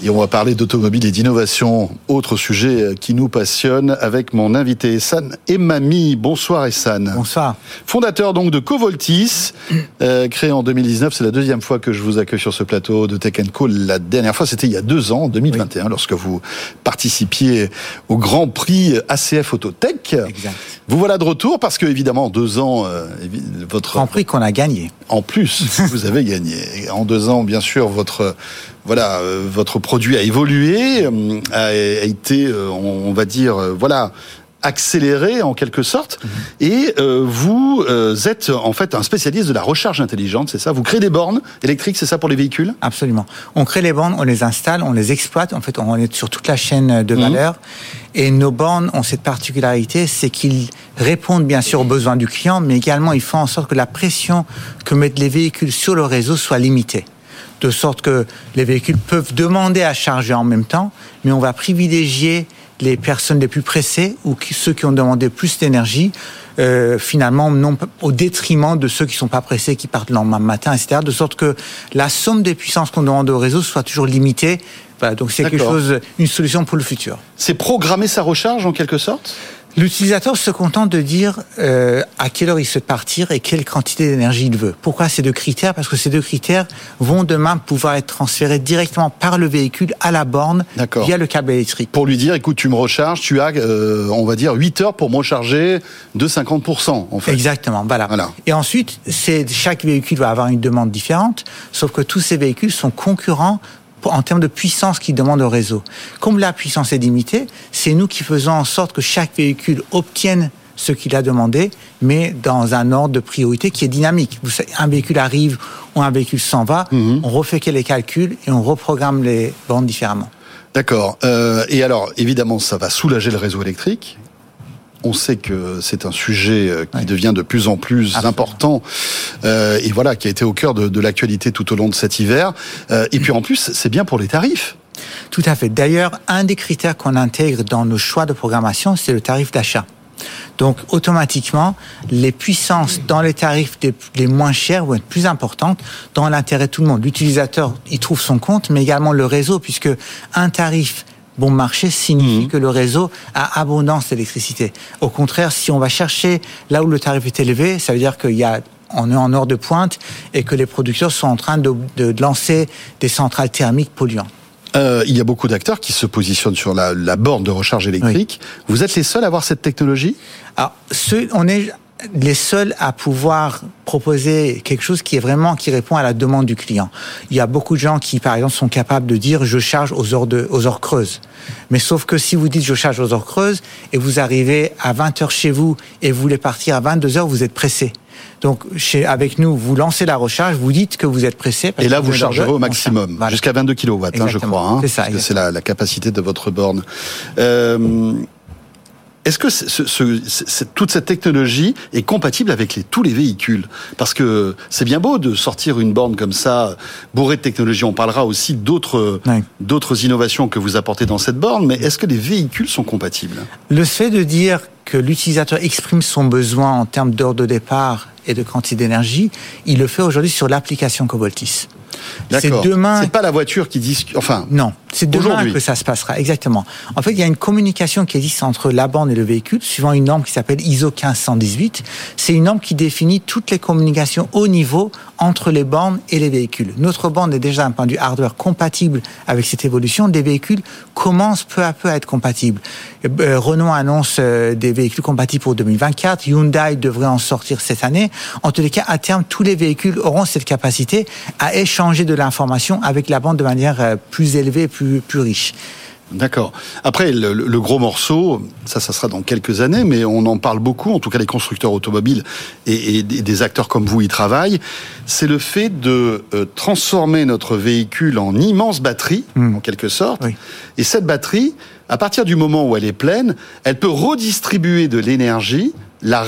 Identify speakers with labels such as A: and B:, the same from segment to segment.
A: Et on va parler d'automobile et d'innovation, autre sujet qui nous passionne avec mon invité Essan Emami. Bonsoir Essan.
B: Bonsoir.
A: Fondateur donc de Covoltis, euh, créé en 2019. C'est la deuxième fois que je vous accueille sur ce plateau de Tech Co. La dernière fois, c'était il y a deux ans, en 2021, lorsque vous participiez au Grand Prix ACF Autotech.
B: Exact.
A: Vous voilà de retour parce que évidemment, en deux ans, euh, votre
B: Grand Prix qu'on a gagné.
A: En plus, vous avez gagné. En deux ans, bien sûr, votre voilà, euh, votre produit a évolué, euh, a, été, euh, on, va dire, voilà, accéléré en quelque sorte. Mhm. Et vous êtes en fait un spécialiste de la recharge intelligente, c'est ça? Vous créez des bornes électriques, c'est ça pour les véhicules?
B: Absolument. On crée les bornes, on les installe, on les exploite. En fait, on est sur toute la chaîne de mhm. valeur. Et nos bornes ont cette particularité, c'est qu'ils répondent bien sûr aux besoins du client, mais également ils font en sorte que la pression que mettent les véhicules sur le réseau soit limitée de sorte que les véhicules peuvent demander à charger en même temps, mais on va privilégier les personnes les plus pressées ou ceux qui ont demandé plus d'énergie, euh, finalement, non, au détriment de ceux qui sont pas pressés, qui partent le lendemain matin, etc. De sorte que la somme des puissances qu'on demande au réseau soit toujours limitée. donc c'est quelque chose, une solution pour le futur.
A: C'est programmer sa recharge en quelque sorte?
B: L'utilisateur se contente de dire euh, à quelle heure il souhaite partir et quelle quantité d'énergie il veut. Pourquoi ces deux critères? Parce que ces deux critères vont demain pouvoir être transférés directement par le véhicule à la borne via le câble électrique.
A: Pour lui dire, écoute, tu me recharges, tu as, euh, on va dire, 8 heures pour me recharger de 50%. En fait.
B: Exactement, voilà. voilà. Et ensuite, chaque véhicule va avoir une demande différente, sauf que tous ces véhicules sont concurrents en termes de puissance qu'il demande au réseau. Comme la puissance est limitée, c'est nous qui faisons en sorte que chaque véhicule obtienne ce qu'il a demandé, mais dans un ordre de priorité qui est dynamique. Un véhicule arrive ou un véhicule s'en va, mhm. on refait les calculs et on reprogramme les bandes différemment.
A: D'accord. Euh, et alors, évidemment, ça va soulager le réseau électrique. On sait que c'est un sujet euh, qui devient de plus en plus important euh, et voilà qui a été au cœur de, l'actualité tout au long de cet hiver. Euh, et puis en plus, c'est bien pour les tarifs.
B: Tout à fait. D'ailleurs, un des critères qu'on intègre dans nos choix de programmation, c'est le tarif d'achat. Donc automatiquement, les puissances dans les tarifs les moins chers vont être plus importantes dans l'intérêt de tout le monde. L'utilisateur y trouve son compte, mais également le réseau, puisque un tarif bon marché signifie mmh. que le réseau a abondance d'électricité. Au contraire, si on va chercher là où le tarif est élevé, ça veut dire qu'il y a on est en heure de pointe et que les producteurs sont en train de, lancer des centrales thermiques polluantes.
A: Euh, il y a beaucoup d'acteurs qui se positionnent sur la, borne de recharge électrique. Vous êtes les seuls à avoir cette technologie?
B: Alors, on est les seuls à pouvoir proposer quelque chose qui est vraiment qui répond à la demande du client. Il y a beaucoup de gens qui, par exemple, sont capables de dire je charge aux heures de, aux heures creuses. Mais sauf que si vous dites je charge aux heures creuses et vous arrivez à 20 heures chez vous et vous voulez partir à 22 heures, vous êtes pressé. Donc, chez, avec nous, vous lancez la recharge, vous dites que vous êtes pressé.
A: et là, vous chargerez au maximum, jusqu'à 22 kW, hein, je crois. Hein, c'est ça. C'est la, la, capacité de votre borne. Euh, est-ce que toute cette technologie est compatible avec tous les véhicules? Parce que c'est bien beau de sortir une borne comme ça, bourrée de technologie. On parlera aussi d'autres innovations que vous apportez dans cette borne, mais est-ce que les véhicules sont compatibles?
B: Le fait de dire que l'utilisateur exprime son besoin en termes d'heure de départ et de quantité d'énergie, il le fait aujourd'hui sur l'application Coboltis.
A: C'est demain. C'est pas la voiture qui dit. Enfin.
B: Non, c'est demain que ça se passera. Exactement. En fait, il y a une communication qui existe entre la borne et le véhicule, suivant une norme qui s'appelle ISO 1518. C'est une norme qui définit toutes les communications au niveau entre les bornes et les véhicules. Notre borne est déjà un point vue hardware compatible avec cette évolution. Des véhicules commencent peu à peu à être compatibles. Euh, Renault annonce euh, des véhicules compatibles pour 2024. Hyundai devrait en sortir cette année. En tous les cas, à terme, tous les véhicules auront cette capacité à échanger de l'information avec la bande de manière euh, plus élevée, plus, plus riche.
A: D'accord. Après, le, gros morceau, ça, ça sera dans quelques années, mais on en parle beaucoup, en tout cas les constructeurs automobiles et, des acteurs comme vous y travaillent, c'est le fait de euh, transformer notre véhicule en immense batterie, hmm. en quelque sorte. Et cette batterie, à partir du moment où elle est pleine, elle peut redistribuer de l'énergie, la,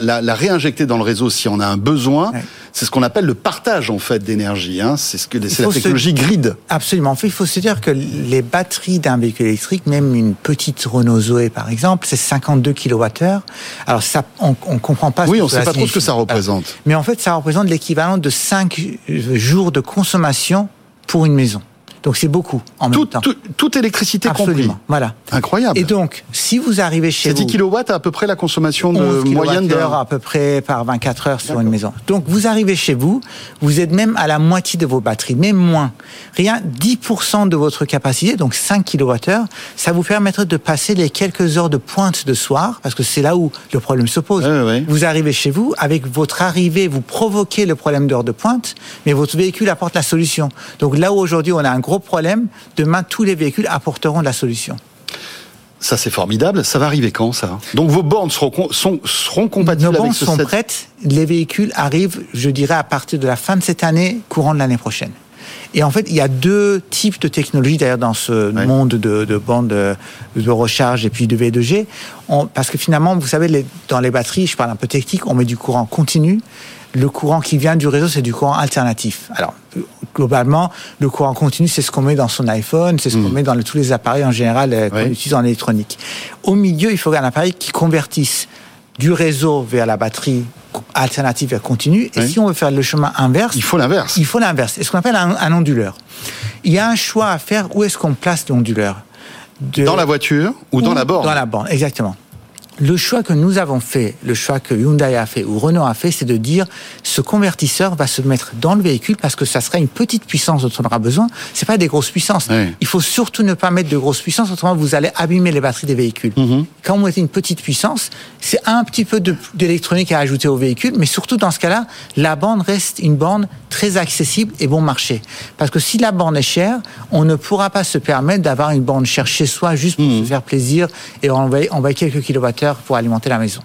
A: la, réinjecter dans le réseau si on a un besoin. C'est ce qu'on appelle le partage en fait d'énergie. Hein. C'est ce que c'est la technologie grid.
B: Absolument. En fait, il faut se dire que les batteries d'un véhicule électrique, même une petite Renault Zoé par exemple, c'est 52 kWh. Alors ça, on, on comprend pas.
A: Oui, on ne sait pas trop ce que ça représente.
B: Mais en fait, ça représente l'équivalent de 5 jours de consommation pour une maison. Donc c'est beaucoup en même temps.
A: toute électricité Absolument.
B: Voilà.
A: Incroyable.
B: Et donc, si vous arrivez chez vous...
A: 10 kW à peu près la consommation de moyenne
B: de... à peu près par 24 heures sur une maison. Donc vous arrivez chez vous, vous êtes même à la moitié de vos batteries, même moins. Rien, 10% de votre capacité, donc 5 kWh, ça vous permettrait de passer les quelques heures de pointe de soir, parce que c'est là où le problème se pose. Vous arrivez chez vous, avec votre arrivée, vous provoquez le problème d'heure de pointe, mais votre véhicule apporte la solution. Donc là où aujourd'hui on a un gros problème, demain tous les véhicules apporteront la solution.
A: Ça, c'est formidable. Ça va arriver quand, ça? Donc, vos bornes seront, seront compatibles
B: Nos
A: bornes
B: sont prêtes. Les véhicules arrivent, je dirais, à partir de la fin de cette année, courant de l'année prochaine. Et en fait, il y a deux types de technologies d'ailleurs dans ce monde de, de bandes de, de, recharge et puis de V2G. parce que finalement, vous savez, dans les batteries, je parle un peu technique, on met du courant continu le courant qui vient du réseau, c'est du courant alternatif. Alors, globalement, le courant continu, c'est ce qu'on met dans son iPhone, c'est ce qu'on mm. met dans tous les appareils en général euh, qu'on utilise en électronique. Au milieu, il faut un appareil qui convertisse du réseau vers la batterie alternative vers continu. Et si on veut faire le chemin inverse,
A: il faut l'inverse.
B: Il faut l'inverse. C'est ce qu'on appelle un, onduleur. Il y a un choix à faire. Où est-ce qu'on place l'onduleur?
A: Dans la voiture ou dans la borne?
B: Dans la borne, exactement le choix que nous avons fait, le choix que Hyundai a fait ou Renault a fait, c'est de dire ce convertisseur va se mettre dans le véhicule parce que ça sera une petite puissance dont on aura besoin. C'est pas des grosses puissances. Il faut surtout ne pas mettre de grosses puissances, autrement vous allez abîmer les batteries des véhicules. Mhm. Quand vous mettez une petite puissance, c'est un petit peu d'électronique à ajouter au véhicule, mais surtout dans ce cas-là, la borne reste une borne très accessible et bon marché. Parce que si la borne est chère, on ne pourra pas se permettre d'avoir une borne chère chez soi juste pour mhm. se faire plaisir et envoyer quelques kilowattheures pour alimenter la maison.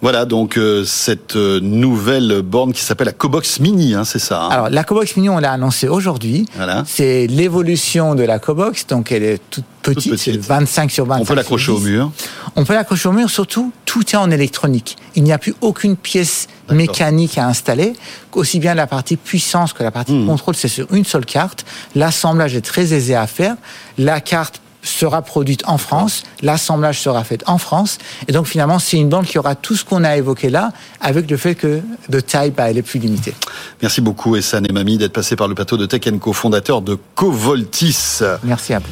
A: Voilà donc euh, cette euh, nouvelle borne qui s'appelle la Cobox Mini, hein, c'est ça.
B: Hein? Alors la Cobox Mini, on l'a annoncée aujourd'hui. Voilà. C'est l'évolution de la Cobox, donc elle est toute petite, c'est 25 sur 25.
A: On peut l'accrocher au mur.
B: On peut l'accrocher au mur, surtout tout est en électronique. Il n'y a plus aucune pièce mécanique à installer, aussi bien la partie puissance que la partie hmm. contrôle, c'est sur une seule carte. L'assemblage est très aisé à faire. La carte sera produite en France, l'assemblage sera fait en France, et donc finalement c'est une banque qui aura tout ce qu'on a évoqué là, avec le fait que de taille, bah, elle est plus limitée.
A: Merci beaucoup Essan et Mamie d'être passé par le plateau de Tech Co, fondateur de Covoltis.
B: Merci à vous.